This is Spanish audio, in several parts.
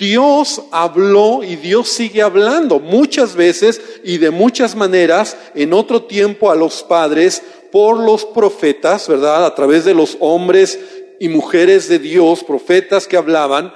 Dios habló y Dios sigue hablando muchas veces y de muchas maneras en otro tiempo a los padres por los profetas, ¿verdad? A través de los hombres y mujeres de Dios, profetas que hablaban.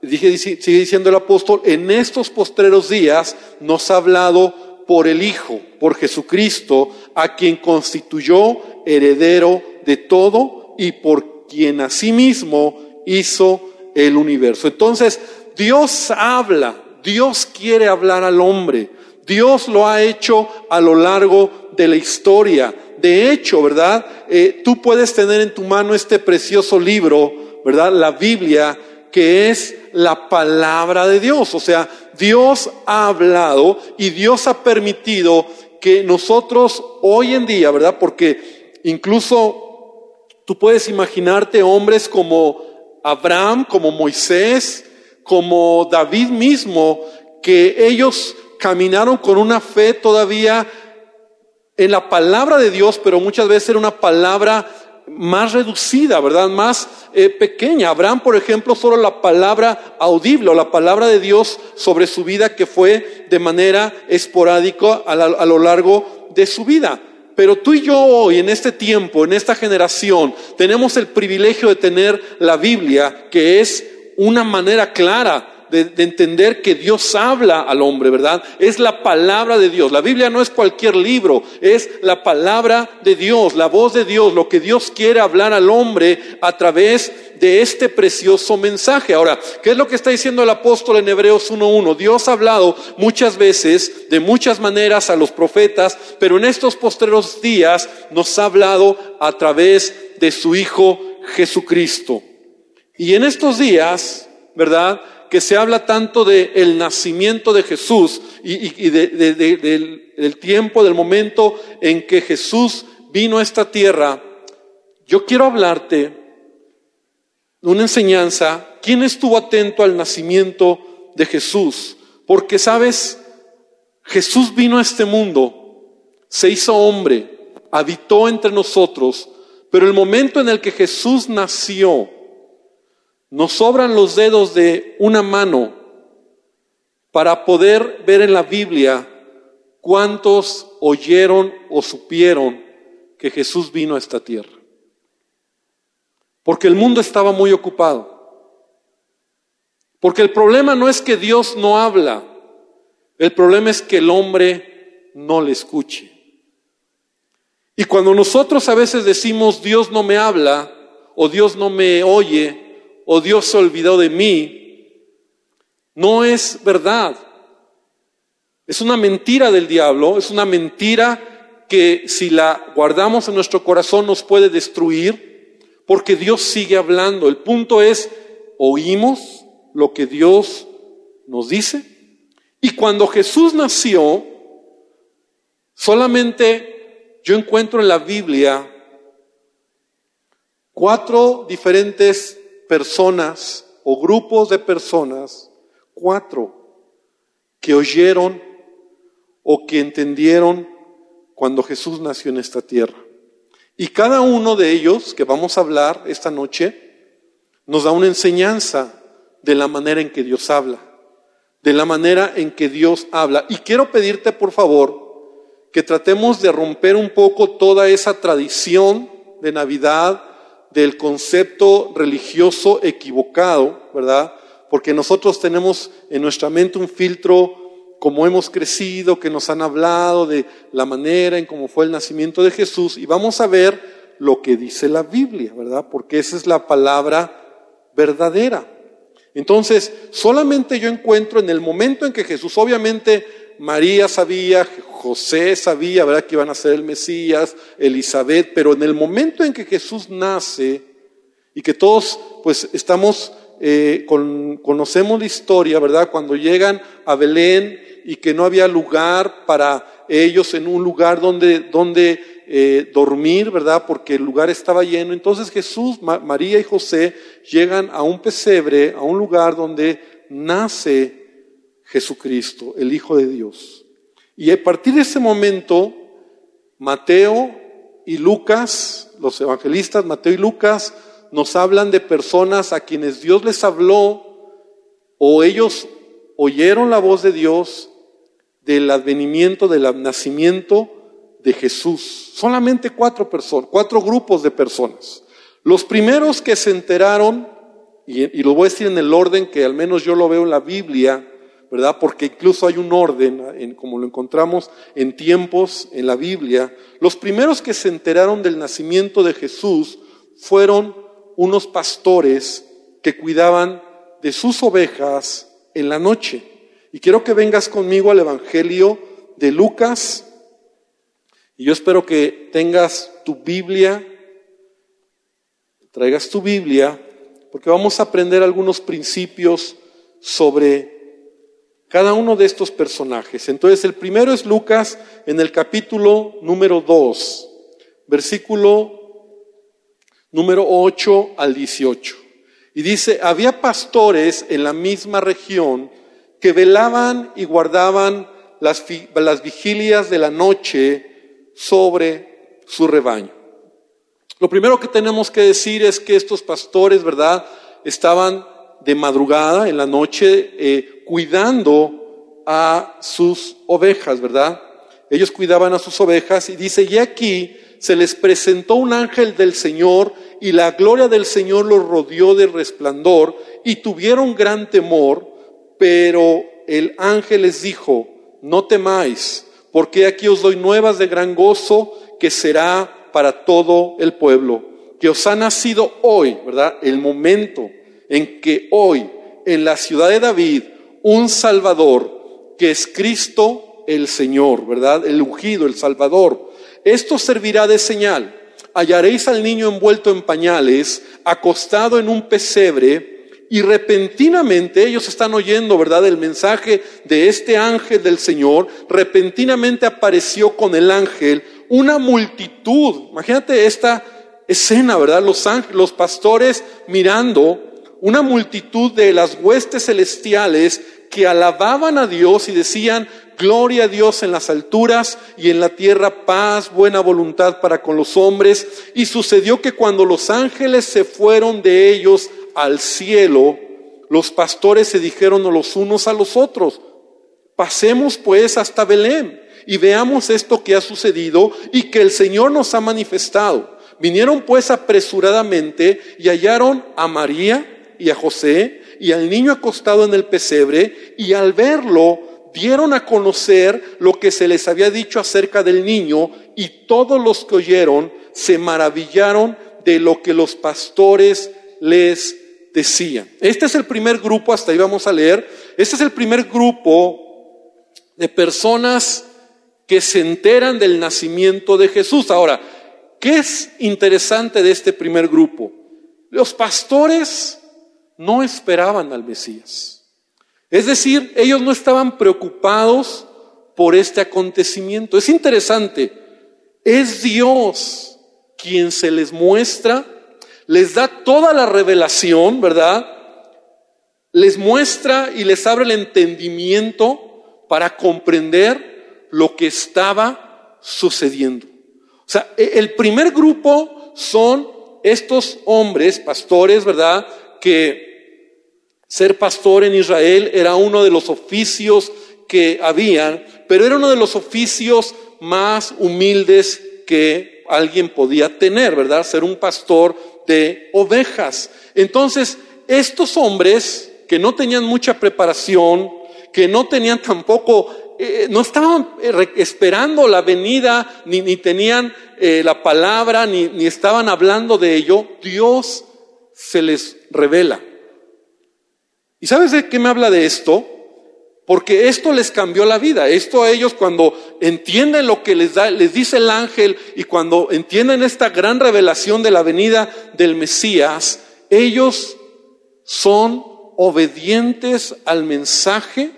Dije, sigue diciendo el apóstol, en estos postreros días nos ha hablado por el Hijo, por Jesucristo, a quien constituyó heredero de todo y por quien asimismo hizo el universo. Entonces, Dios habla, Dios quiere hablar al hombre, Dios lo ha hecho a lo largo de la historia. De hecho, ¿verdad? Eh, tú puedes tener en tu mano este precioso libro, ¿verdad? La Biblia, que es la palabra de Dios. O sea, Dios ha hablado y Dios ha permitido que nosotros hoy en día, ¿verdad? Porque incluso tú puedes imaginarte hombres como Abraham, como Moisés, como David mismo, que ellos caminaron con una fe todavía en la palabra de Dios, pero muchas veces era una palabra más reducida, ¿verdad? Más eh, pequeña. Abraham, por ejemplo, solo la palabra audible o la palabra de Dios sobre su vida que fue de manera esporádica a, a lo largo de su vida. Pero tú y yo hoy, en este tiempo, en esta generación, tenemos el privilegio de tener la Biblia, que es una manera clara de, entender que Dios habla al hombre, ¿verdad? Es la palabra de Dios. La Biblia no es cualquier libro, es la palabra de Dios, la voz de Dios, lo que Dios quiere hablar al hombre a través de este precioso mensaje. Ahora, ¿qué es lo que está diciendo el apóstol en Hebreos 1.1? Dios ha hablado muchas veces, de muchas maneras a los profetas, pero en estos postreros días nos ha hablado a través de su Hijo Jesucristo. Y en estos días, ¿verdad? que se habla tanto del el nacimiento de Jesús y, del, tiempo, del momento en que Jesús vino a esta tierra, yo quiero hablarte de una enseñanza. ¿Quién estuvo atento al nacimiento de Jesús? Porque, sabes, Jesús vino a este mundo, se hizo hombre, habitó entre nosotros, pero el momento en el que Jesús nació, nos sobran los dedos de una mano para poder ver en la Biblia cuántos oyeron o supieron que Jesús vino a esta tierra. Porque el mundo estaba muy ocupado. Porque el problema no es que Dios no habla, el problema es que el hombre no le escuche. Y cuando nosotros a veces decimos Dios no me habla o Dios no me oye, o Dios se olvidó de mí, no es verdad. Es una mentira del diablo, es una mentira que si la guardamos en nuestro corazón nos puede destruir, porque Dios sigue hablando. El punto es, oímos lo que Dios nos dice. Y cuando Jesús nació, solamente yo encuentro en la Biblia cuatro diferentes personas o grupos de personas, cuatro, que oyeron o que entendieron cuando Jesús nació en esta tierra. Y cada uno de ellos que vamos a hablar esta noche nos da una enseñanza de la manera en que Dios habla, de la manera en que Dios habla. Y quiero pedirte, por favor, que tratemos de romper un poco toda esa tradición de Navidad, del concepto religioso equivocado, ¿verdad? Porque nosotros tenemos en nuestra mente un filtro como hemos crecido, que nos han hablado de la manera en cómo fue el nacimiento de Jesús y vamos a ver lo que dice la Biblia, ¿verdad? Porque esa es la palabra verdadera. Entonces, solamente yo encuentro en el momento en que Jesús, obviamente María sabía, José sabía, ¿verdad?, que iban a ser el Mesías, Elizabeth, pero en el momento en que Jesús nace y que todos, pues, estamos, eh, conocemos la historia, ¿verdad?, cuando llegan a Belén y que no había lugar para ellos en un lugar donde, donde eh, dormir, ¿verdad? Porque el lugar estaba lleno. Entonces Jesús, María y José llegan a un pesebre, a un lugar donde nace Jesucristo, el Hijo de Dios. Y a partir de ese momento, Mateo y Lucas, los evangelistas, Mateo y Lucas, nos hablan de personas a quienes Dios les habló o ellos oyeron la voz de Dios del advenimiento, del nacimiento de Jesús. Solamente cuatro personas, cuatro grupos de personas. Los primeros que se enteraron, y, lo voy a decir en el orden que al menos yo lo veo en la Biblia, ¿verdad? Porque incluso hay un orden, en, como lo encontramos en tiempos en la Biblia. Los primeros que se enteraron del nacimiento de Jesús fueron unos pastores que cuidaban de sus ovejas en la noche. Y quiero que vengas conmigo al Evangelio de Lucas. Y yo espero que tengas tu Biblia traigas tu Biblia, porque vamos a aprender algunos principios sobre cada uno de estos personajes. Entonces, el primero es Lucas en el capítulo número 2, versículo número 8 al 18. Y dice, había pastores en la misma región que velaban y guardaban las, las vigilias de la noche sobre su rebaño. Lo primero que tenemos que decir es que estos pastores, ¿verdad? Estaban de madrugada, en la noche, eh, cuidando a sus ovejas, ¿verdad? Ellos cuidaban a sus ovejas y dice, y aquí se les presentó un ángel del Señor y la gloria del Señor los rodeó de resplandor y tuvieron gran temor, pero el ángel les dijo, no temáis, porque aquí os doy nuevas de gran gozo que será para todo el pueblo, que os ha nacido hoy, ¿verdad? El momento en que hoy en la ciudad de David un Salvador, que es Cristo el Señor, ¿verdad? El ungido, el Salvador. Esto servirá de señal. Hallaréis al niño envuelto en pañales, acostado en un pesebre, y repentinamente ellos están oyendo, ¿verdad? El mensaje de este ángel del Señor. Repentinamente apareció con el ángel una multitud. Imagínate esta escena, ¿verdad? Los, los pastores mirando una multitud de las huestes celestiales que alababan a Dios y decían, gloria a Dios en las alturas y en la tierra paz, buena voluntad para con los hombres. Y sucedió que cuando los ángeles se fueron de ellos al cielo, los pastores se dijeron los unos a los otros, pasemos pues hasta Belén y veamos esto que ha sucedido y que el Señor nos ha manifestado. Vinieron pues apresuradamente y hallaron a María y a José y al niño acostado en el pesebre y al verlo dieron a conocer lo que se les había dicho acerca del niño y todos los que oyeron se maravillaron de lo que los pastores les decían. Este es el primer grupo, hasta ahí vamos a leer, este es el primer grupo de personas que se enteran del nacimiento de Jesús. Ahora, ¿qué es interesante de este primer grupo? Los pastores no esperaban al Mesías. Es decir, ellos no estaban preocupados por este acontecimiento. Es interesante, es Dios quien se les muestra, les da toda la revelación, ¿verdad? Les muestra y les abre el entendimiento para comprender lo que estaba sucediendo. O sea, e, el primer grupo son estos hombres, pastores, ¿verdad? Que ser pastor en Israel era uno de los oficios que había, pero era uno de los oficios más humildes que alguien podía tener, ¿verdad? Ser un pastor de ovejas. Entonces, estos hombres que no tenían mucha preparación, que no tenían tampoco eh, no estaban eh, esperando la venida, ni, ni tenían eh, la palabra, ni, ni estaban hablando de ello. Dios se les revela. ¿Y sabes de qué me habla de esto? Porque esto les cambió la vida. Esto a ellos cuando entienden lo que les da, les dice el ángel y cuando entienden esta gran revelación de la venida del Mesías, ellos son obedientes al mensaje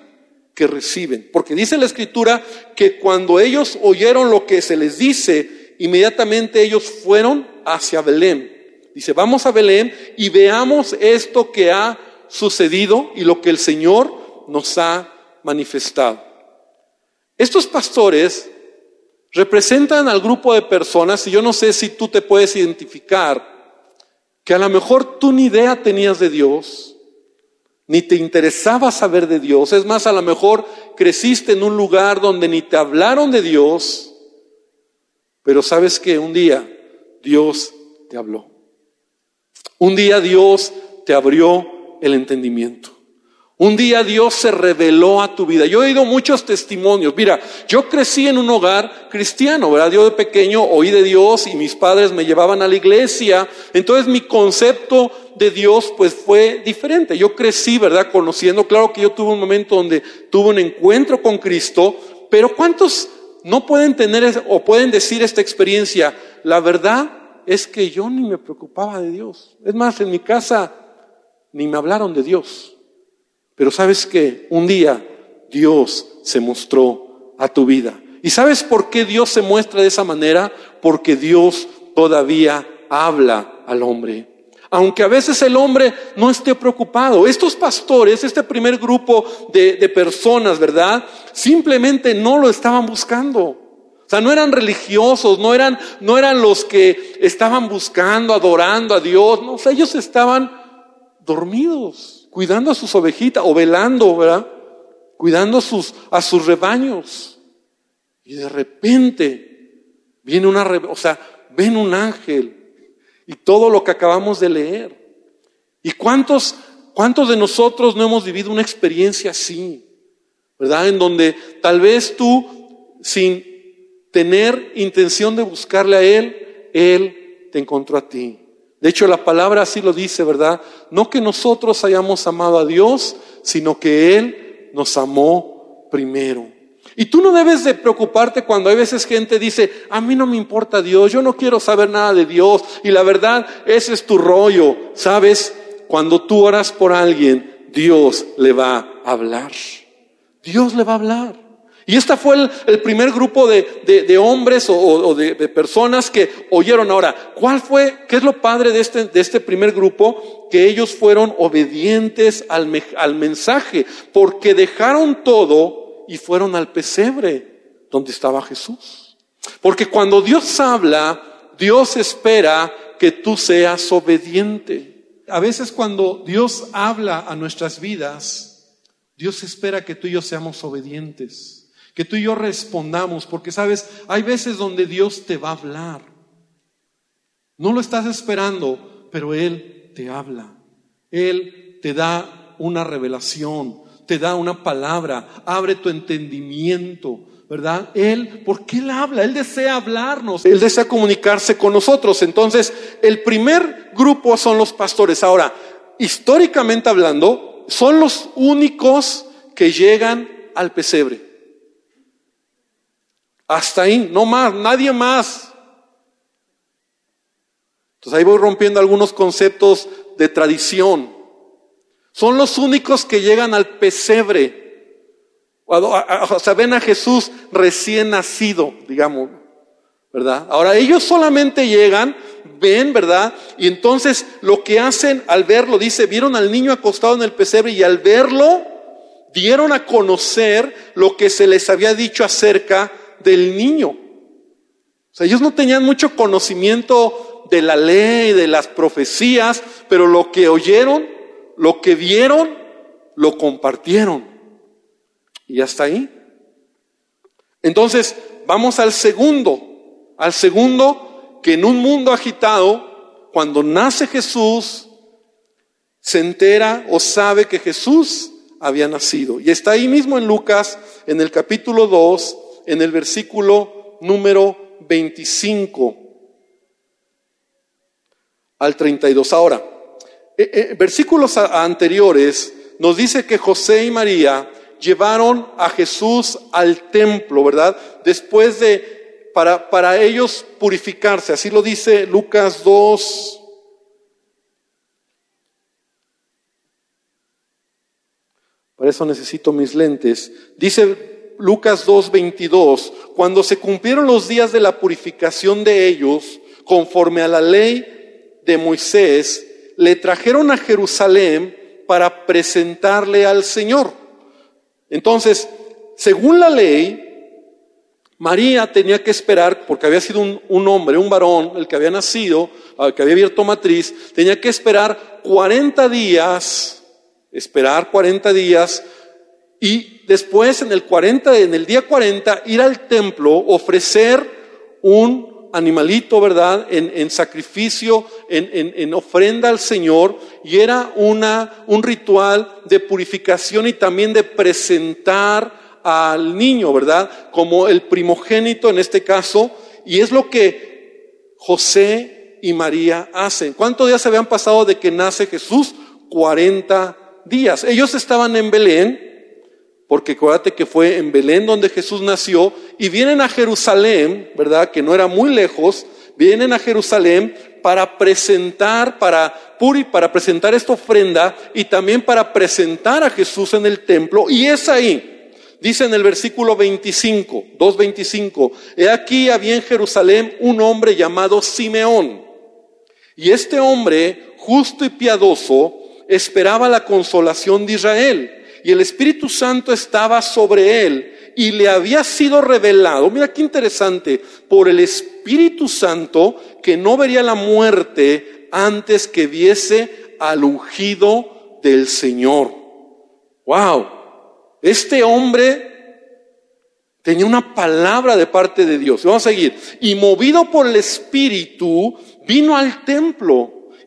que reciben. Porque dice la escritura que cuando ellos oyeron lo que se les dice, inmediatamente ellos fueron hacia Belén. Dice, vamos a Belén y veamos esto que ha sucedido y lo que el Señor nos ha manifestado. Estos pastores representan al grupo de personas, y yo no sé si tú te puedes identificar, que a lo mejor tú ni idea tenías de Dios, ni te interesaba saber de Dios. Es más, a lo mejor creciste en un lugar donde ni te hablaron de Dios, pero sabes que un día Dios te habló. Un día Dios te abrió el entendimiento. Un día Dios se reveló a tu vida. Yo he oído muchos testimonios. Mira, yo crecí en un hogar cristiano, ¿verdad? Yo de pequeño oí de Dios y mis padres me llevaban a la iglesia. Entonces mi concepto de Dios pues fue diferente. Yo crecí, ¿verdad? Conociendo, claro que yo tuve un momento donde tuve un encuentro con Cristo, pero ¿cuántos no pueden tener o pueden decir esta experiencia? La verdad es que yo ni me preocupaba de Dios. Es más, en mi casa ni me hablaron de Dios. Pero sabes que un día Dios se mostró a tu vida. ¿Y sabes por qué Dios se muestra de esa manera? Porque Dios todavía habla al hombre. Aunque a veces el hombre no esté preocupado. Estos pastores, este primer grupo de, de personas, ¿verdad? Simplemente no lo estaban buscando. O sea, no eran religiosos, no eran, no eran los que estaban buscando, adorando a Dios. No, o sea, ellos estaban dormidos cuidando a sus ovejitas o velando, ¿verdad? Cuidando a sus, a sus rebaños. Y de repente viene una, o sea, ven un ángel y todo lo que acabamos de leer. ¿Y cuántos, cuántos de nosotros no hemos vivido una experiencia así? ¿Verdad? En donde tal vez tú, sin tener intención de buscarle a Él, Él te encontró a ti. De hecho, la palabra así lo dice, ¿verdad? No que nosotros hayamos amado a Dios, sino que Él nos amó primero. Y tú no debes de preocuparte cuando hay veces gente dice, a mí no me importa Dios, yo no quiero saber nada de Dios. Y la verdad, ese es tu rollo. ¿Sabes? Cuando tú oras por alguien, Dios le va a hablar. Dios le va a hablar. Y este fue el, primer grupo de, hombres o, de, personas que oyeron. Ahora, ¿cuál fue, qué es lo padre de este, de este primer grupo? Que ellos fueron obedientes al, al mensaje, porque dejaron todo y fueron al pesebre donde estaba Jesús. Porque cuando Dios habla, Dios espera que tú seas obediente. A veces cuando Dios habla a nuestras vidas, Dios espera que tú y yo seamos obedientes que tú y yo respondamos, porque sabes, hay veces donde Dios te va a hablar. No lo estás esperando, pero Él te habla. Él te da una revelación, te da una palabra, abre tu entendimiento, ¿verdad? Él, porque Él habla, Él desea hablarnos, Él desea comunicarse con nosotros. Entonces, el primer grupo son los pastores. Ahora, históricamente hablando, son los únicos que llegan al pesebre. Hasta ahí, no más, nadie más. Entonces ahí voy rompiendo algunos conceptos de tradición. Son los únicos que llegan al pesebre. O sea, ven a Jesús recién nacido, digamos, ¿verdad? Ahora ellos solamente llegan, ven, ¿verdad? Y entonces lo que hacen al verlo, dice, vieron al niño acostado en el pesebre y al verlo dieron a conocer lo que se les había dicho acerca del niño. O sea, ellos no tenían mucho conocimiento de la ley, de las profecías, pero lo que oyeron, lo que vieron, lo compartieron. Y hasta ahí. Entonces, vamos al segundo, al segundo que en un mundo agitado, cuando nace Jesús, se entera o sabe que Jesús había nacido. Y está ahí mismo en Lucas, en el capítulo 2, en el versículo número 25 al 32. Ahora, eh, eh, versículos anteriores nos dice que José y María llevaron a Jesús al templo, ¿verdad? Después de, para, para ellos purificarse, así lo dice Lucas 2. Para eso necesito mis lentes. Dice Lucas 2.22, cuando se cumplieron los días de la purificación de ellos, conforme a la ley de Moisés, le trajeron a Jerusalén para presentarle al Señor. Entonces, según la ley, María tenía que esperar, porque había sido un, un, hombre, un varón, el que había nacido, el que había abierto matriz, tenía que esperar 40 días esperar 40 días y después en el 40, en el día 40, ir al templo, ofrecer un animalito, ¿verdad? En, sacrificio, en, en, ofrenda al Señor, y era una, un ritual de purificación y también de presentar al niño, ¿verdad? Como el primogénito en este caso, y es lo que José y María hacen. ¿Cuántos días se habían pasado de que nace Jesús? 40 días. Ellos estaban en Belén, porque acuérdate que fue en Belén donde Jesús nació, y vienen a Jerusalén, ¿verdad? Que no era muy lejos, vienen a Jerusalén para presentar, para puri, para presentar esta ofrenda y también para presentar a Jesús en el templo, y es ahí. Dice en el versículo 25, 2.25, he aquí había en Jerusalén un hombre llamado Simeón. Y este hombre, justo y piadoso, esperaba la consolación de Israel y el Espíritu Santo estaba sobre él y le había sido revelado, mira qué interesante, por el Espíritu Santo que no vería la muerte antes que viese al ungido del Señor. Wow, este hombre tenía una palabra de parte de Dios. Vamos a seguir. Y movido por el Espíritu, vino al templo.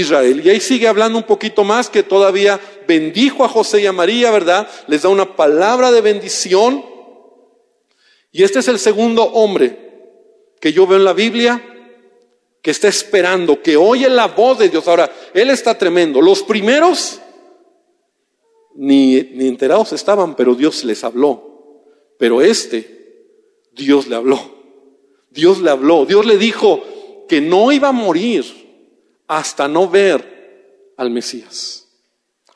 Israel. Y ahí sigue hablando un poquito más que todavía bendijo a José y a María, ¿verdad? Les da una palabra de bendición. Y este es el segundo hombre que yo veo en la Biblia que está esperando, que oye la voz de Dios. Ahora, él está tremendo. Los primeros ni, ni enterados estaban, pero Dios les habló. Pero este, Dios le habló. Dios le habló. Dios le dijo que no iba a morir hasta no ver al Mesías.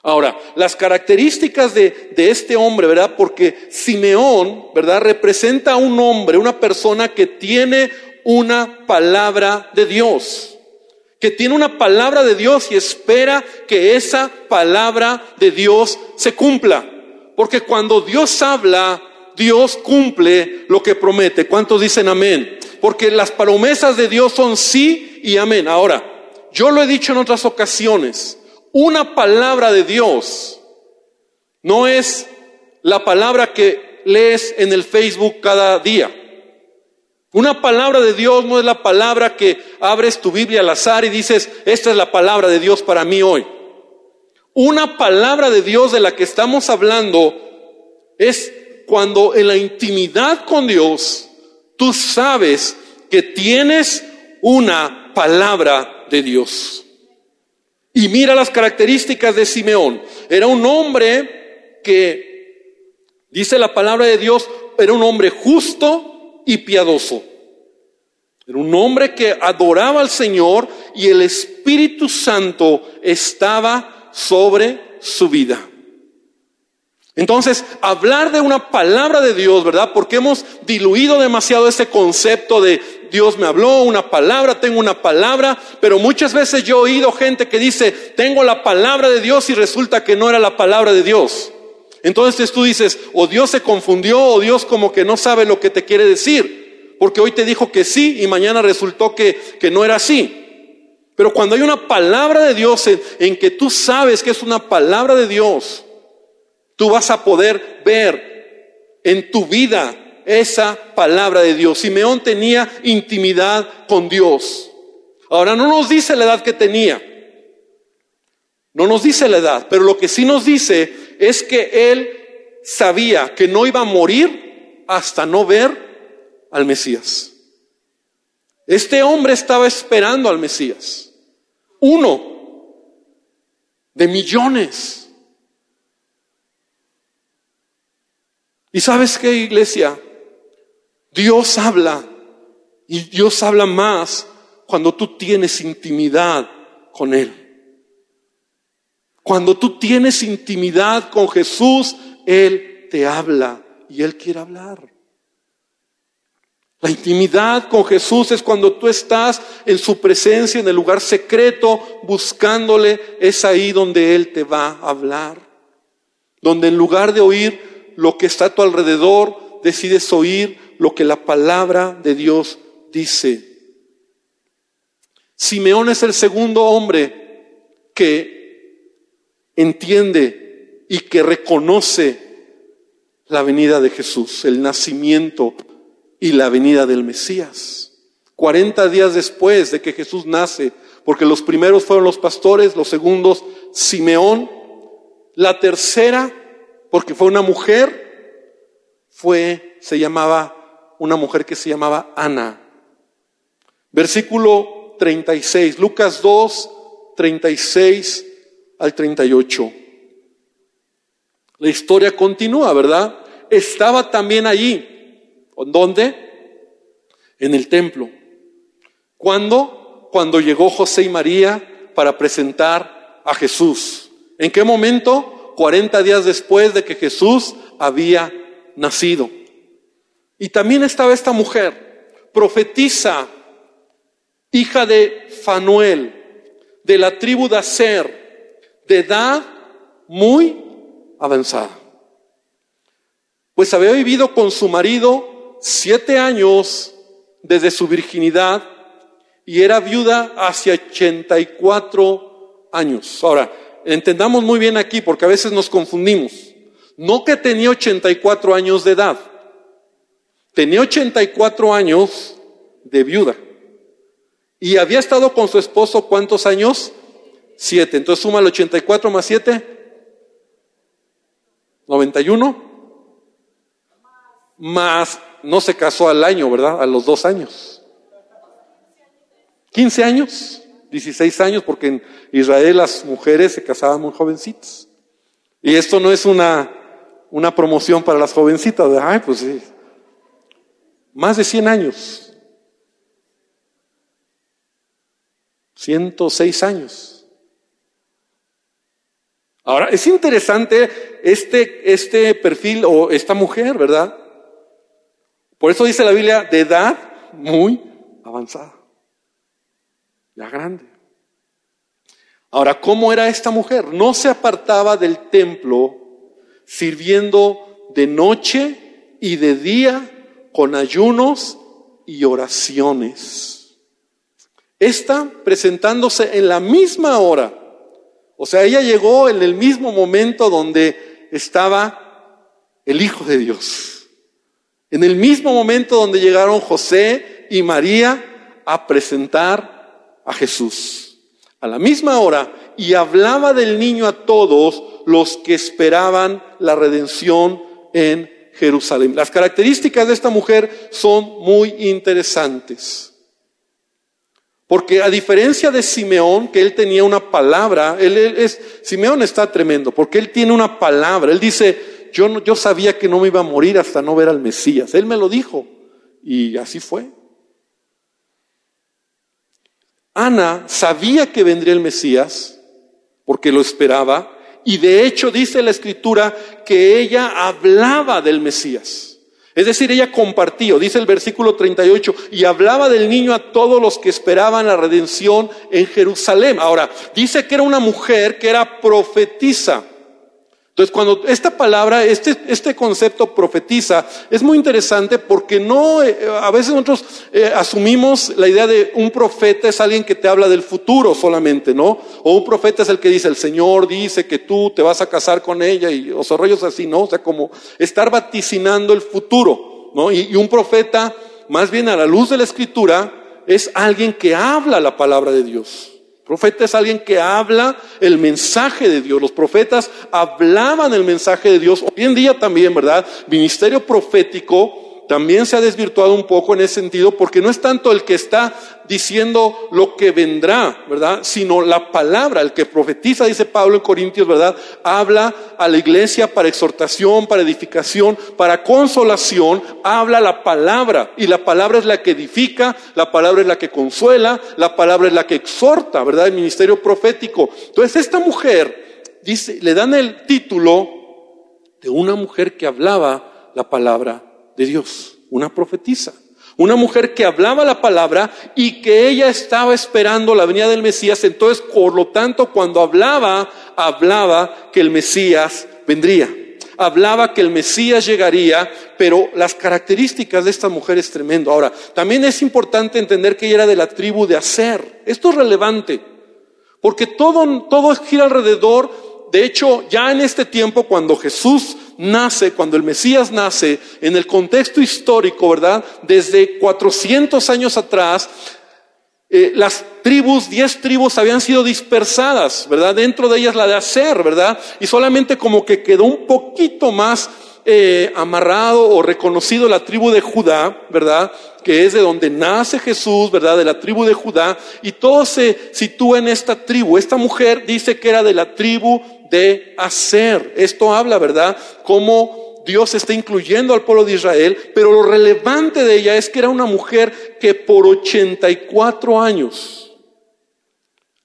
Ahora, las características de, de, este hombre, ¿verdad? Porque Simeón, ¿verdad? Representa a un hombre, una persona que tiene una palabra de Dios, que tiene una palabra de Dios y espera que esa palabra de Dios se cumpla. Porque cuando Dios habla, Dios cumple lo que promete. ¿Cuántos dicen amén? Porque las promesas de Dios son sí y amén. Ahora, yo lo he dicho en otras ocasiones, una palabra de Dios no es la palabra que lees en el Facebook cada día. Una palabra de Dios no es la palabra que abres tu Biblia al azar y dices, esta es la palabra de Dios para mí hoy. Una palabra de Dios de la que estamos hablando es cuando en la intimidad con Dios tú sabes que tienes una palabra de Dios. Y mira las características de Simeón. Era un hombre que, dice la palabra de Dios, era un hombre justo y piadoso. Era un hombre que adoraba al Señor y el Espíritu Santo estaba sobre su vida. Entonces, hablar de una palabra de Dios, ¿verdad? Porque hemos diluido demasiado ese concepto de Dios me habló, una palabra, tengo una palabra, pero muchas veces yo he oído gente que dice, tengo la palabra de Dios y resulta que no era la palabra de Dios. Entonces tú dices, o Dios se confundió, o Dios como que no sabe lo que te quiere decir, porque hoy te dijo que sí y mañana resultó que, que no era así. Pero cuando hay una palabra de Dios en, en que tú sabes que es una palabra de Dios, tú vas a poder ver en tu vida esa palabra de Dios. Simeón tenía intimidad con Dios. Ahora no nos dice la edad que tenía. No nos dice la edad, pero lo que sí nos dice es que él sabía que no iba a morir hasta no ver al Mesías. Este hombre estaba esperando al Mesías. Uno de millones. ¿Y sabes qué, iglesia? Dios habla y Dios habla más cuando tú tienes intimidad con Él. Cuando tú tienes intimidad con Jesús, Él te habla y Él quiere hablar. La intimidad con Jesús es cuando tú estás en su presencia, en el lugar secreto, buscándole, es ahí donde Él te va a hablar. Donde en lugar de oír lo que está a tu alrededor, decides oír lo que la palabra de Dios dice. Simeón es el segundo hombre que entiende y que reconoce la venida de Jesús, el nacimiento y la venida del Mesías. Cuarenta días después de que Jesús nace, porque los primeros fueron los pastores, los segundos Simeón, la tercera, porque fue una mujer, fue, se llamaba, una mujer que se llamaba Ana. Versículo 36, Lucas 2, 36 al 38. La historia continúa, ¿verdad? Estaba también allí ¿Dónde? En el templo. ¿Cuándo? Cuando llegó José y María para presentar a Jesús. ¿En qué momento? 40 días después de que Jesús había nacido. Y también estaba esta mujer, profetiza, hija de Fanuel, de la tribu de Aser, de edad muy avanzada. Pues había vivido con su marido siete años desde su virginidad y era viuda hacia 84 años. Ahora, entendamos muy bien aquí porque a veces nos confundimos. No que tenía 84 años de edad, tenía 84 años de viuda. Y había estado con su esposo cuántos años? Siete. Entonces suma el 84 más 7. 91. Más no se casó al año, ¿verdad? A los dos años. 15 años, 16 años, porque en Israel las mujeres se casaban muy jovencitas. Y esto no es una, una promoción para las jovencitas, ay, pues sí. Más de 100 años. 106 años. Ahora, es interesante este, este perfil o esta mujer, ¿verdad? Por eso dice la Biblia, de edad muy avanzada, ya grande. Ahora, ¿cómo era esta mujer? No se apartaba del templo sirviendo de noche y de día con ayunos y oraciones. Esta presentándose en la misma hora. O sea, ella llegó en el mismo momento donde estaba el Hijo de Dios. En el mismo momento donde llegaron José y María a presentar a Jesús. A la misma hora. Y hablaba del niño a todos los que esperaban la redención en Jerusalén. Las características de esta mujer son muy interesantes. Porque a diferencia de Simeón, que él tenía una palabra, él, es, Simeón está tremendo, porque él tiene una palabra. Él dice, yo, yo sabía que no me iba a morir hasta no ver al Mesías. Él me lo dijo y así fue. Ana sabía que vendría el Mesías porque lo esperaba y de hecho dice la escritura que ella hablaba del Mesías. Es decir, ella compartió, dice el versículo 38, y hablaba del niño a todos los que esperaban la redención en Jerusalén. Ahora, dice que era una mujer que era profetisa. Entonces, cuando esta palabra, este, este concepto profetiza, es muy interesante porque no, eh, a veces nosotros eh, asumimos la idea de un profeta es alguien que te habla del futuro solamente, ¿no? O un profeta es el que dice, el Señor dice que tú te vas a casar con ella y los rollos así, ¿no? O sea, como estar vaticinando el futuro, ¿no? y un profeta, más bien a la luz de la escritura, es alguien que habla la palabra de Dios. Profeta es alguien que habla el mensaje de Dios. Los profetas hablaban el mensaje de Dios. Hoy en día también, ¿verdad? Ministerio profético también se ha desvirtuado un poco en ese sentido porque no es tanto el que está diciendo lo que vendrá, ¿verdad? Sino la palabra, el que profetiza, dice Pablo en Corintios, ¿verdad? Habla a la iglesia para exhortación, para edificación, para consolación, habla la palabra y la palabra es la que edifica, la palabra es la que consuela, la palabra es la que exhorta, ¿verdad? El ministerio profético. Entonces esta mujer dice, le dan el título de una mujer que hablaba la palabra de Dios, una profetisa. Una mujer que hablaba la palabra y que ella estaba esperando la venida del Mesías. Entonces, por lo tanto, cuando hablaba, hablaba que el Mesías vendría. Hablaba que el Mesías llegaría, pero las características de esta mujer es tremendo. Ahora, también es importante entender que ella era de la tribu de Aser. Esto es relevante, porque todo, todo gira alrededor de hecho, ya en este tiempo, cuando Jesús nace, cuando el Mesías nace, en el contexto histórico, ¿verdad? Desde 400 años atrás, eh, las tribus, diez tribus habían sido dispersadas, ¿verdad? Dentro de ellas la de Aser, ¿verdad? Y solamente como que quedó un poquito más eh, amarrado o reconocido la tribu de Judá, ¿verdad? Que es de donde nace Jesús, ¿verdad? De la tribu de Judá. Y todo se sitúa en esta tribu. Esta mujer dice que era de la tribu de hacer. Esto habla, ¿verdad? Cómo Dios está incluyendo al pueblo de Israel, pero lo relevante de ella es que era una mujer que por 84 años,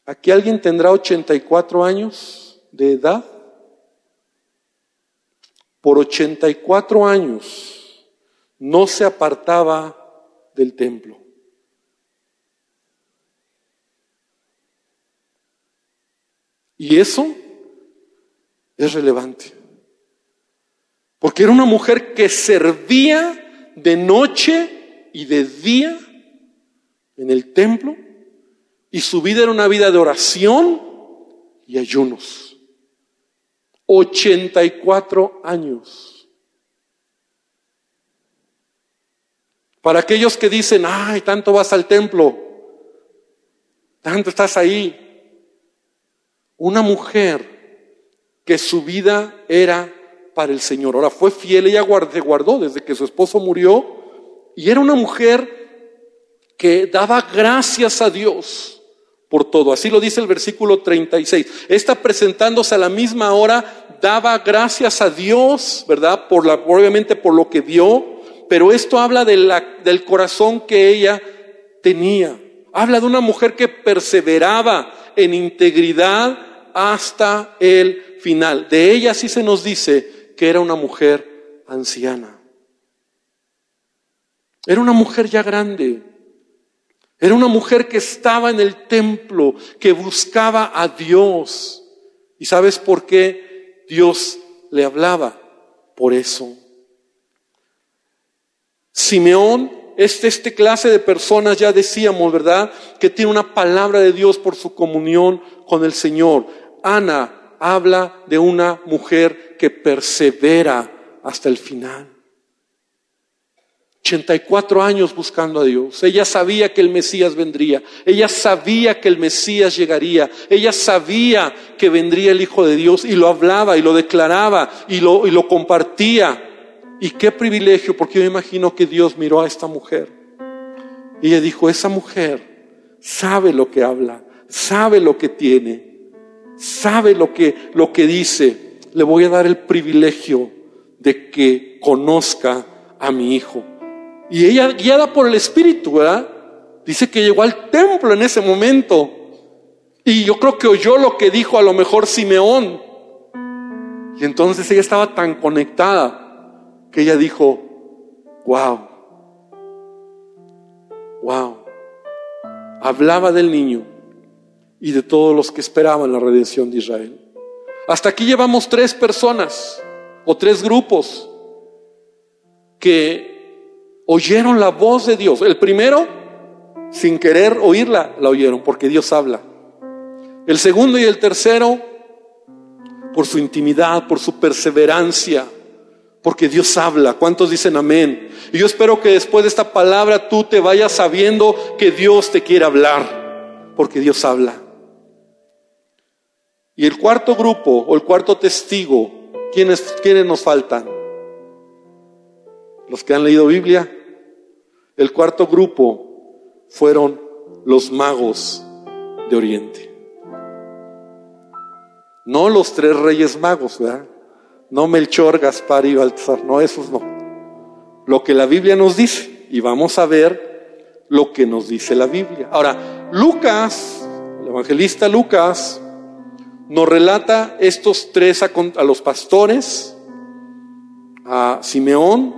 ¿aquí alguien tendrá 84 años de edad? Por 84 años no se apartaba del templo. Y eso es relevante. Porque era una mujer que servía de noche y de día en el templo y su vida era una vida de oración y ayunos. 84 años. Para aquellos que dicen, ay, tanto vas al templo, tanto estás ahí. Una mujer que su vida era para el Señor. Ahora fue fiel, ella se guardó desde que su esposo murió y era una mujer que daba gracias a Dios por todo. Así lo dice el versículo 36. Esta presentándose a la misma hora daba gracias a Dios, ¿verdad? Por la, obviamente por lo que vio, pero esto habla de la, del corazón que ella tenía. Habla de una mujer que perseveraba en integridad hasta el final. De ella sí se nos dice que era una mujer anciana. Era una mujer ya grande. Era una mujer que estaba en el templo, que buscaba a Dios. ¿Y sabes por qué Dios le hablaba? Por eso. Simeón es este clase de personas, ya decíamos, ¿verdad? Que tiene una palabra de Dios por su comunión con el Señor. Ana habla de una mujer que persevera hasta el final. 84 años buscando a Dios. Ella sabía que el Mesías vendría. Ella sabía que el Mesías llegaría. Ella sabía que vendría el Hijo de Dios y lo hablaba y lo declaraba y lo, y lo compartía. Y qué privilegio, porque yo imagino que Dios miró a esta mujer. Y ella dijo, esa mujer sabe lo que habla, sabe lo que tiene sabe lo que, lo que dice, le voy a dar el privilegio de que conozca a mi hijo. Y ella, guiada por el Espíritu. Dice que llegó al templo en ese momento. Y yo creo que oyó lo que dijo a lo mejor Simeón. Y entonces ella estaba tan conectada que ella dijo, wow, wow. Hablaba del niño y de todos los que esperaban la redención de Israel. Hasta aquí llevamos tres personas o tres grupos que oyeron la voz de Dios. El primero, sin querer oírla, la oyeron porque Dios habla. El segundo y el tercero, por su intimidad, por su perseverancia, porque Dios habla. ¿Cuántos dicen amén? Y yo espero que después de esta palabra tú te vayas sabiendo que Dios te quiere hablar, porque Dios habla. Y el cuarto grupo o el cuarto testigo, ¿quiénes, ¿quiénes nos faltan? Los que han leído Biblia. El cuarto grupo fueron los magos de Oriente. No los tres reyes magos, ¿verdad? No Melchor, Gaspar y Baltasar, no, esos no. Lo que la Biblia nos dice, y vamos a ver lo que nos dice la Biblia. Ahora, Lucas, el evangelista Lucas, nos relata estos tres a, los pastores a Simeón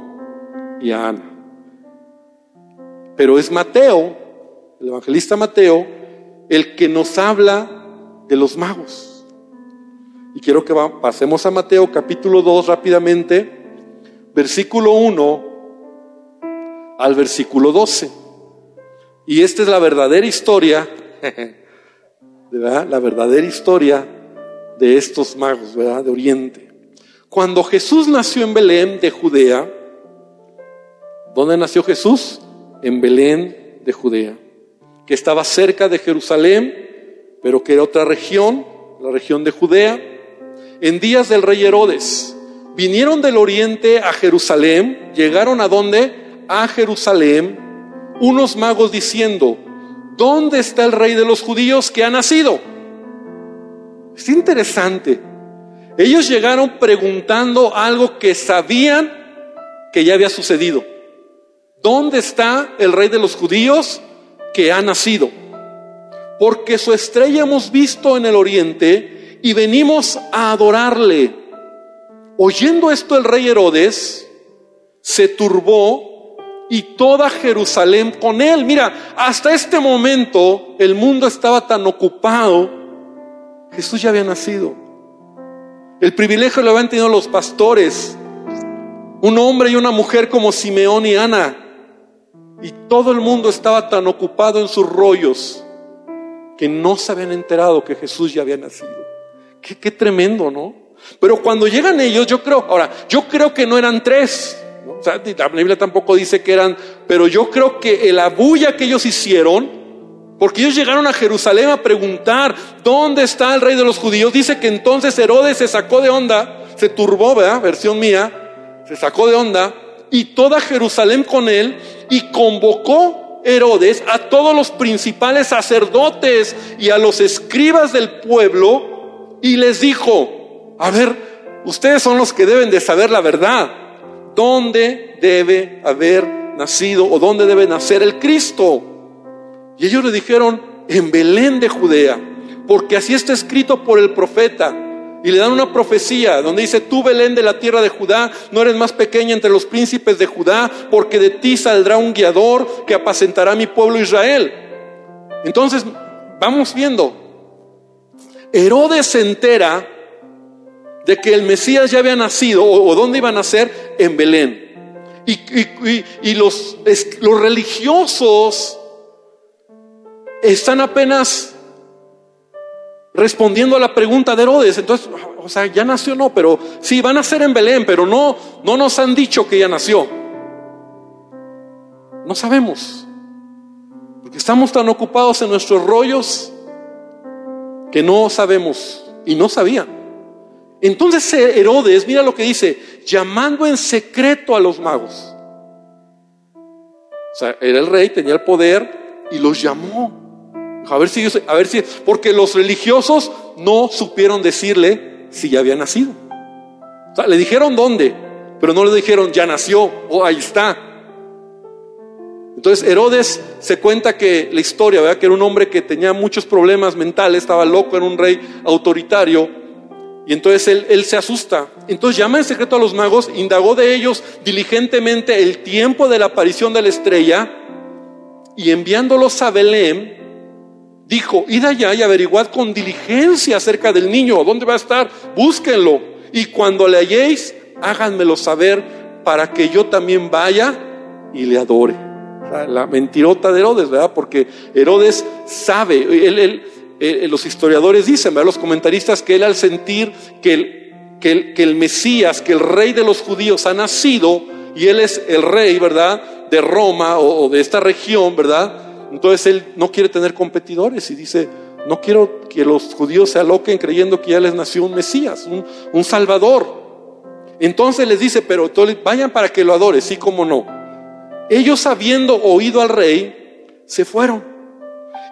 y a Ana. Pero es Mateo, el evangelista Mateo, el que nos habla de los magos. Y quiero que pasemos a Mateo capítulo 2 rápidamente, versículo 1 al versículo 12. Y esta es la verdadera historia. La verdadera historia de estos magos, ¿verdad? De Oriente. Cuando Jesús nació en Belén de Judea, ¿dónde nació Jesús? En Belén de Judea, que estaba cerca de Jerusalén, pero que era otra región, la región de Judea. En días del rey Herodes, vinieron del oriente a Jerusalén, llegaron a dónde? A Jerusalén, unos magos diciendo, ¿dónde está el rey de los judíos que ha nacido? Es interesante. Ellos llegaron preguntando algo que sabían que ya había sucedido. ¿Dónde está el rey de los judíos que ha nacido? Porque su estrella hemos visto en el oriente y venimos a adorarle. Oyendo esto el rey Herodes se turbó y toda Jerusalén con él. Mira, hasta este momento el mundo estaba tan ocupado Jesús ya había nacido. El privilegio lo habían tenido los pastores, un hombre y una mujer como Simeón y Ana. Y todo el mundo estaba tan ocupado en sus rollos que no se habían enterado que Jesús ya había nacido. Qué, tremendo, ¿no? Pero cuando llegan ellos, yo creo, ahora, yo creo que no eran tres. La Biblia tampoco dice que eran, pero yo creo que la bulla que ellos hicieron porque ellos llegaron a Jerusalén a preguntar, ¿dónde está el rey de los judíos? Dice que entonces Herodes se sacó de onda, se turbó, ¿verdad? Versión mía, se sacó de onda, y toda Jerusalén con él, y convocó Herodes a todos los principales sacerdotes y a los escribas del pueblo, y les dijo, a ver, ustedes son los que deben de saber la verdad, ¿dónde debe haber nacido o dónde debe nacer el Cristo? Y ellos le dijeron, en Belén de Judea, porque así está escrito por el profeta. Y le dan una profecía donde dice, tú Belén de la tierra de Judá, no eres más pequeña entre los príncipes de Judá, porque de ti saldrá un guiador que apacentará mi pueblo Israel. Entonces, vamos viendo. Herodes se entera de que el Mesías ya había nacido, o, dónde iba a nacer, en Belén. Y, los, los religiosos están apenas respondiendo a la pregunta de Herodes. Entonces, o sea, ya nació, no, pero sí, van a ser en Belén, pero no, no nos han dicho que ya nació. No sabemos. Porque estamos tan ocupados en nuestros rollos que no sabemos y no sabían. Entonces Herodes, mira lo que dice, llamando en secreto a los magos. O sea, era el rey, tenía el poder y los llamó. A ver si, a ver si, porque los religiosos no supieron decirle si ya había nacido. O sea, le dijeron dónde, pero no le dijeron ya nació o oh, ahí está. Entonces Herodes se cuenta que la historia, que era un hombre que tenía muchos problemas mentales, estaba loco, era un rey autoritario, y entonces él, él, se asusta. Entonces llama en secreto a los magos, indagó de ellos diligentemente el tiempo de la aparición de la estrella, y enviándolos a Belén, dijo, id allá y averiguad con diligencia acerca del niño, dónde va a estar, búsquenlo. Y cuando le halléis, háganmelo saber para que yo también vaya y le adore. La mentirota de Herodes, ¿verdad? Porque Herodes sabe, él, los historiadores dicen, ¿verdad? Los comentaristas, que él al sentir que el, que, el, que el Mesías, que el rey de los judíos ha nacido, y él es el rey, ¿verdad? De Roma o de esta región, ¿verdad? Entonces él no quiere tener competidores y dice, no quiero que los judíos se aloquen creyendo que ya les nació un Mesías, un, Salvador. Entonces les dice, pero vayan para que lo adore, sí como no. Ellos habiendo oído al rey, se fueron.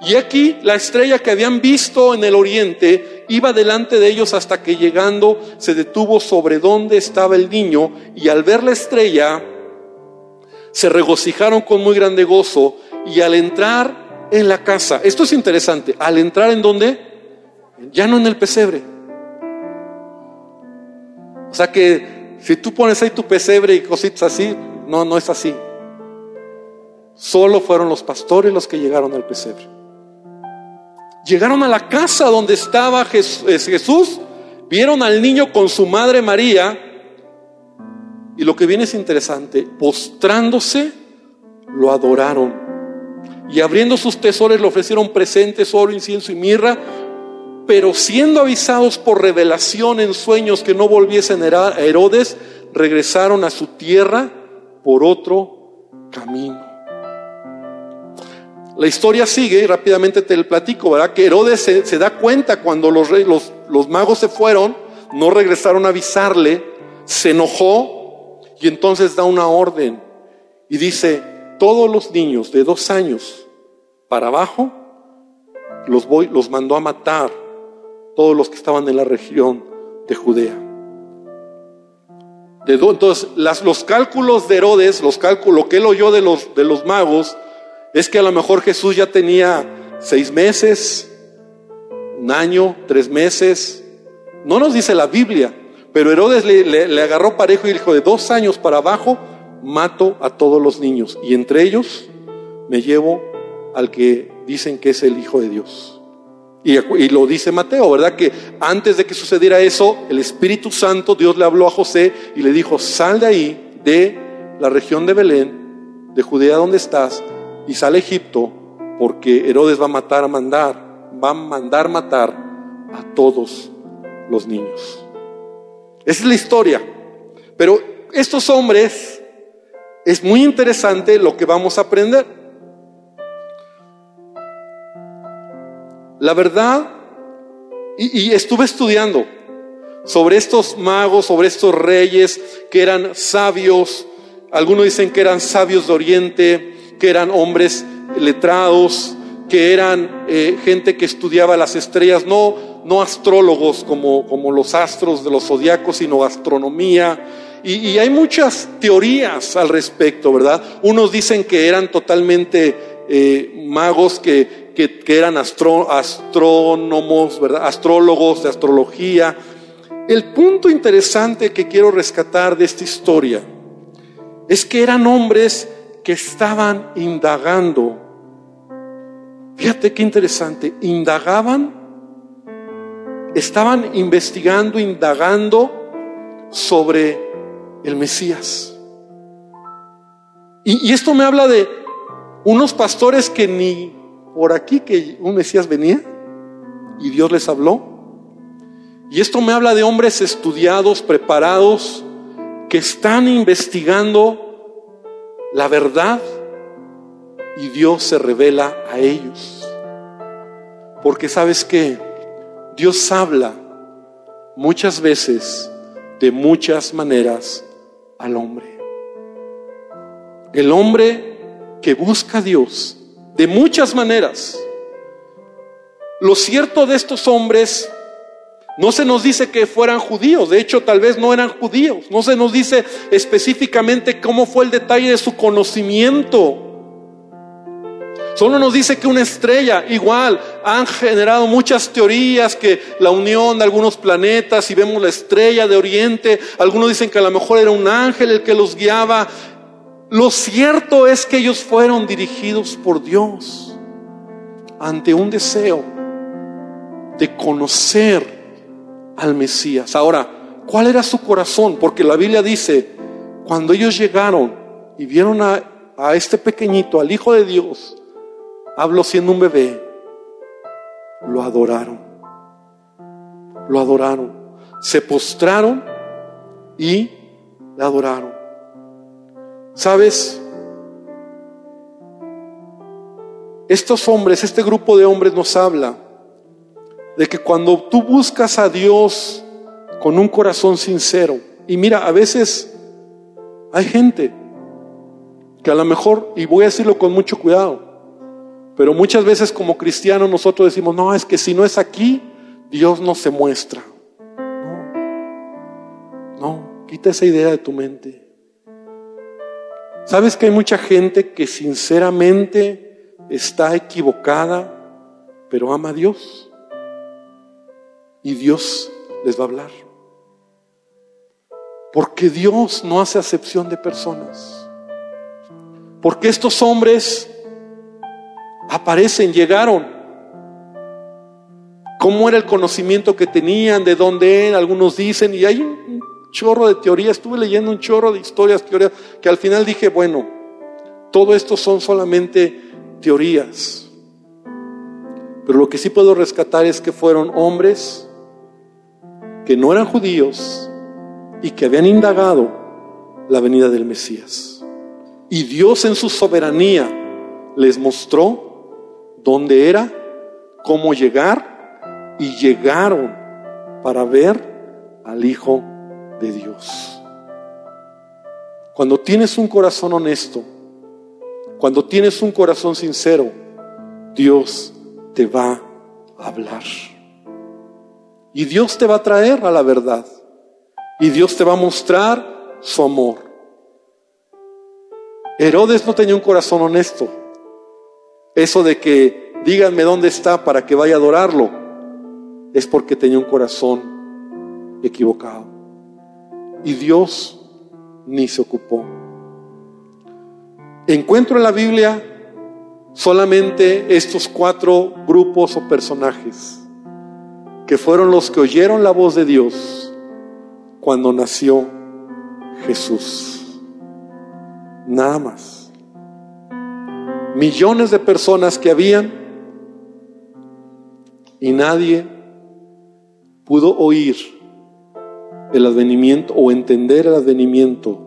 Y aquí la estrella que habían visto en el oriente iba delante de ellos hasta que llegando se detuvo sobre donde estaba el niño y al ver la estrella se regocijaron con muy grande gozo y al entrar en la casa, esto es interesante, al entrar en donde, ya no en el pesebre. O sea que Si tú pones ahí tu pesebre y cositas así, no, no es así. Solo fueron los pastores los que llegaron al pesebre. Llegaron a la casa donde estaba Jesús, vieron al niño con su madre María, y lo que viene es interesante, postrándose, lo adoraron. Y abriendo sus tesoros le ofrecieron presentes, oro, incienso y mirra, pero siendo avisados por revelación en sueños que no volviesen a Herodes, regresaron a su tierra por otro camino. La historia sigue, rápidamente te el platico, ¿verdad? Que Herodes se, da cuenta cuando los, los, los magos se fueron, no regresaron a avisarle, se enojó y entonces da una orden y dice, todos los niños de dos años para abajo los, voy, los mandó a matar, todos los que estaban en la región de Judea. De entonces, los cálculos de Herodes, los cálculos, lo que él oyó de los, de los magos, es que a lo mejor Jesús ya tenía seis meses, un año, tres meses. No nos dice la Biblia, pero Herodes le, agarró parejo y dijo, de dos años para abajo, mato a todos los niños. Y entre ellos me llevo al que dicen que es el Hijo de Dios. Y, lo dice Mateo, ¿verdad? Que antes de que sucediera eso, el Espíritu Santo, Dios le habló a José y le dijo, sal de ahí, de la región de Belén, de Judea donde estás, y sale a Egipto porque Herodes va a matar, a mandar, va a mandar matar a todos los niños. Esa es la historia. Pero estos hombres, es muy interesante lo que vamos a aprender. La verdad, y, estuve estudiando sobre estos magos, sobre estos reyes que eran sabios, algunos dicen que eran sabios de Oriente, que eran hombres letrados, que eran eh, gente que estudiaba las estrellas, no, no astrólogos como, como los astros de los zodiacos, sino astronomía. Y, hay muchas teorías al respecto, ¿verdad? Unos dicen que eran totalmente eh, magos, que, que, eran astrónomos, ¿verdad? Astrólogos de astrología. El punto interesante que quiero rescatar de esta historia es que eran hombres que estaban indagando. Fíjate qué interesante, indagaban, estaban investigando, indagando sobre el Mesías. Y, esto me habla de unos pastores que ni por aquí que un Mesías venía y Dios les habló. Y esto me habla de hombres estudiados, preparados, que están investigando la verdad y Dios se revela a ellos. Porque sabes que Dios habla muchas veces de muchas maneras al hombre. El hombre que busca a Dios de muchas maneras. Lo cierto de estos hombres no se nos dice que fueran judíos, de hecho tal vez no eran judíos. No se nos dice específicamente cómo fue el detalle de su conocimiento. Solo nos dice que una estrella, igual, han generado muchas teorías que la unión de algunos planetas, y vemos la estrella de Oriente, algunos dicen que a lo mejor era un ángel el que los guiaba. Lo cierto es que ellos fueron dirigidos por Dios ante un deseo de conocer al Mesías. Ahora, ¿cuál era su corazón? Porque la Biblia dice, cuando ellos llegaron y vieron a, este pequeñito, al Hijo de Dios, hablo siendo un bebé, lo adoraron. Lo adoraron. Se postraron y le adoraron. ¿Sabes? Estos hombres, este grupo de hombres nos habla de que cuando tú buscas a Dios con un corazón sincero, y mira, a veces hay gente que a lo mejor, y voy a decirlo con mucho cuidado, pero muchas veces como cristianos nosotros decimos, no, es que si no es aquí, Dios no se muestra. No, no, quita esa idea de tu mente. ¿Sabes que hay mucha gente que sinceramente está equivocada, pero ama a Dios? y Dios les va a hablar. Porque Dios no hace acepción de personas. Porque estos hombres aparecen, llegaron. ¿Cómo era el conocimiento que tenían? ¿De dónde eran? Algunos dicen, y hay un chorro de teorías. Estuve leyendo un chorro de historias, teorías, que al final dije, bueno, todo esto son solamente teorías. Pero lo que sí puedo rescatar es que fueron hombres que no eran judíos y que habían indagado la venida del Mesías. Y Dios en su soberanía les mostró dónde era, cómo llegar y llegaron para ver al Hijo de Dios. Cuando tienes un corazón honesto, cuando tienes un corazón sincero, Dios te va a hablar. Y Dios te va a traer a la verdad. Y Dios te va a mostrar su amor. Herodes no tenía un corazón honesto. Eso de que díganme dónde está para que vaya a adorarlo, es porque tenía un corazón equivocado. Y Dios ni se ocupó. Encuentro en la Biblia solamente estos cuatro grupos o personajes que fueron los que oyeron la voz de Dios cuando nació Jesús. Nada más. Millones de personas que habían y nadie pudo oír el advenimiento o entender el advenimiento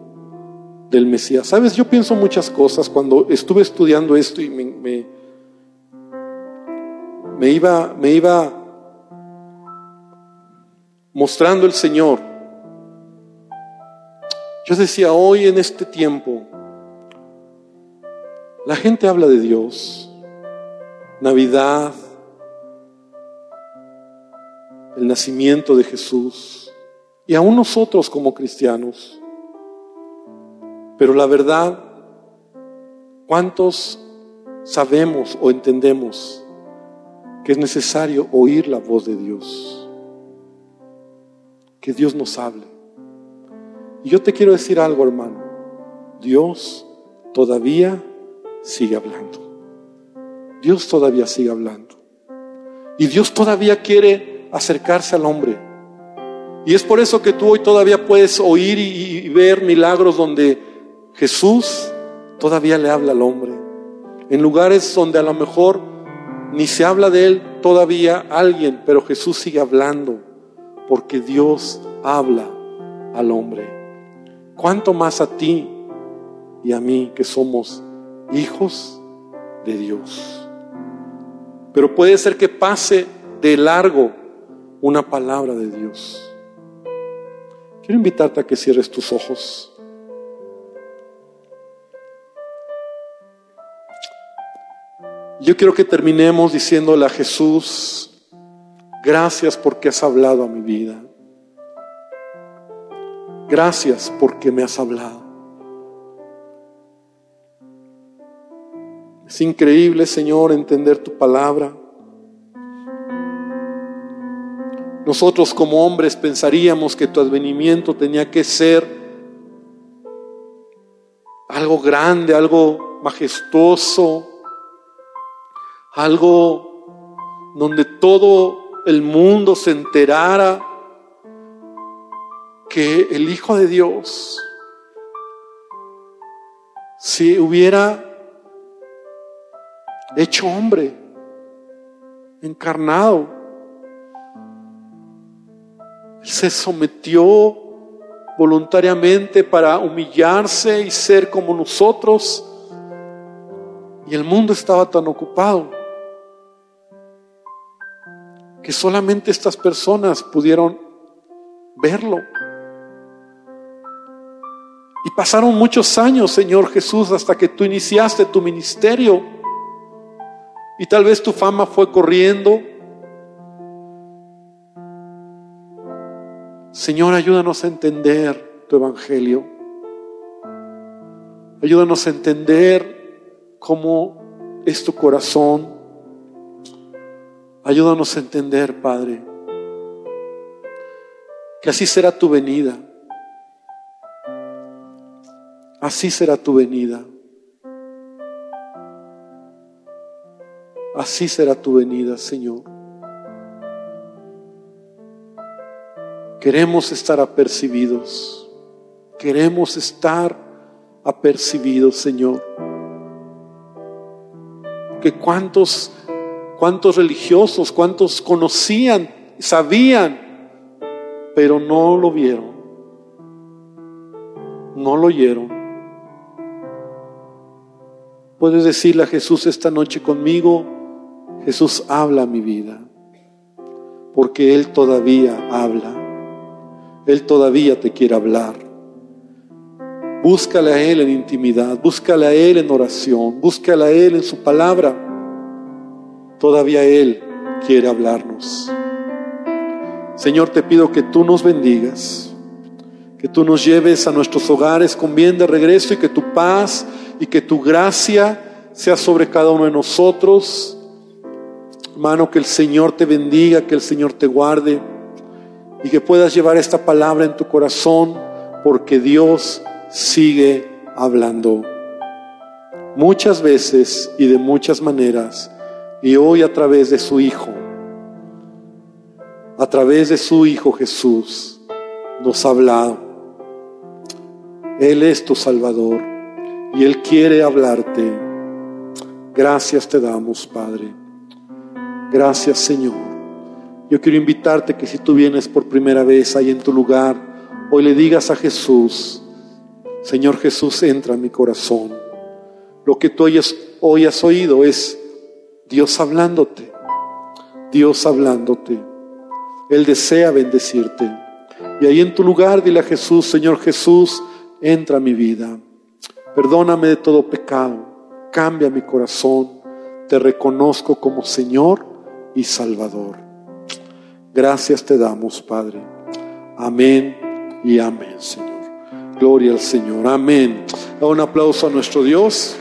del Mesías. Sabes, yo pienso muchas cosas cuando estuve estudiando esto y me, me, iba, me iba mostrando el Señor. Yo decía, hoy en este tiempo, la gente habla de Dios, Navidad, el nacimiento de Jesús, y aún nosotros como cristianos pero la verdad, ¿cuántos sabemos o entendemos que es necesario oír la voz de Dios? Que Dios nos hable. Y yo te quiero decir algo, hermano. Dios todavía sigue hablando. Dios todavía sigue hablando. Y Dios todavía quiere acercarse al hombre. Y es por eso que tú hoy todavía puedes oír y, ver milagros donde Jesús todavía le habla al hombre. En lugares donde a lo mejor ni se habla de él todavía alguien, pero Jesús sigue hablando porque Dios habla al hombre. ¿Cuánto más a ti y a mí que somos hijos de Dios? Pero puede ser que pase de largo una palabra de Dios. Quiero invitarte a que cierres tus ojos. Yo quiero que terminemos diciéndole a Jesús, gracias porque has hablado a mi vida. Gracias porque me has hablado. Es increíble, Señor, entender tu palabra. Nosotros como hombres pensaríamos que tu advenimiento tenía que ser algo grande, algo majestuoso, algo donde todo el mundo se enterara que el Hijo de Dios, si hubiera hecho hombre, encarnado, Él se sometió voluntariamente para humillarse y ser como nosotros, y el mundo estaba tan ocupado que solamente estas personas pudieron verlo. Y pasaron muchos años, Señor Jesús, hasta que tú iniciaste tu ministerio. Y tal vez tu fama fue corriendo. Señor, ayúdanos a entender tu evangelio. Ayúdanos a entender cómo es tu corazón Ayúdanos a entender, Padre, que así será tu venida. Así será tu venida. Así será tu venida, Señor. Queremos estar apercibidos. Queremos estar apercibidos, Señor. Que cuántos, cuántos religiosos, cuántos conocían, sabían, pero no lo vieron. No lo oyeron. Puedes decirle a Jesús esta noche conmigo, Jesús habla mi vida, porque Él todavía habla, Él todavía te quiere hablar. Búscale a Él en intimidad, búscale a Él en oración, búscale a Él en su palabra. Todavía Él quiere hablarnos. Señor, te pido que tú nos bendigas, que tú nos lleves a nuestros hogares con bien de regreso y que tu paz y que tu gracia sea sobre cada uno de nosotros. Hermano, que el Señor te bendiga, que el Señor te guarde y que puedas llevar esta palabra en tu corazón porque Dios sigue hablando. Muchas veces y de muchas maneras y hoy a través de su Hijo a través de su Hijo Jesús, nos ha hablado. Él es tu Salvador y Él quiere hablarte. Gracias te damos, Padre. Gracias, Señor. Yo quiero invitarte que si tú vienes por primera vez ahí en tu lugar, hoy le digas a Jesús, Señor Jesús, entra en mi corazón. Lo que tú hoy has oído es Dios hablándote, Dios hablándote. Él desea bendecirte. Y ahí en tu lugar dile a Jesús, Señor Jesús, entra a mi vida. Perdóname de todo pecado. Cambia mi corazón. Te reconozco como Señor y Salvador. Gracias te damos, Padre. Amén y amén, Señor. Gloria al Señor. Amén. Da un aplauso a nuestro Dios.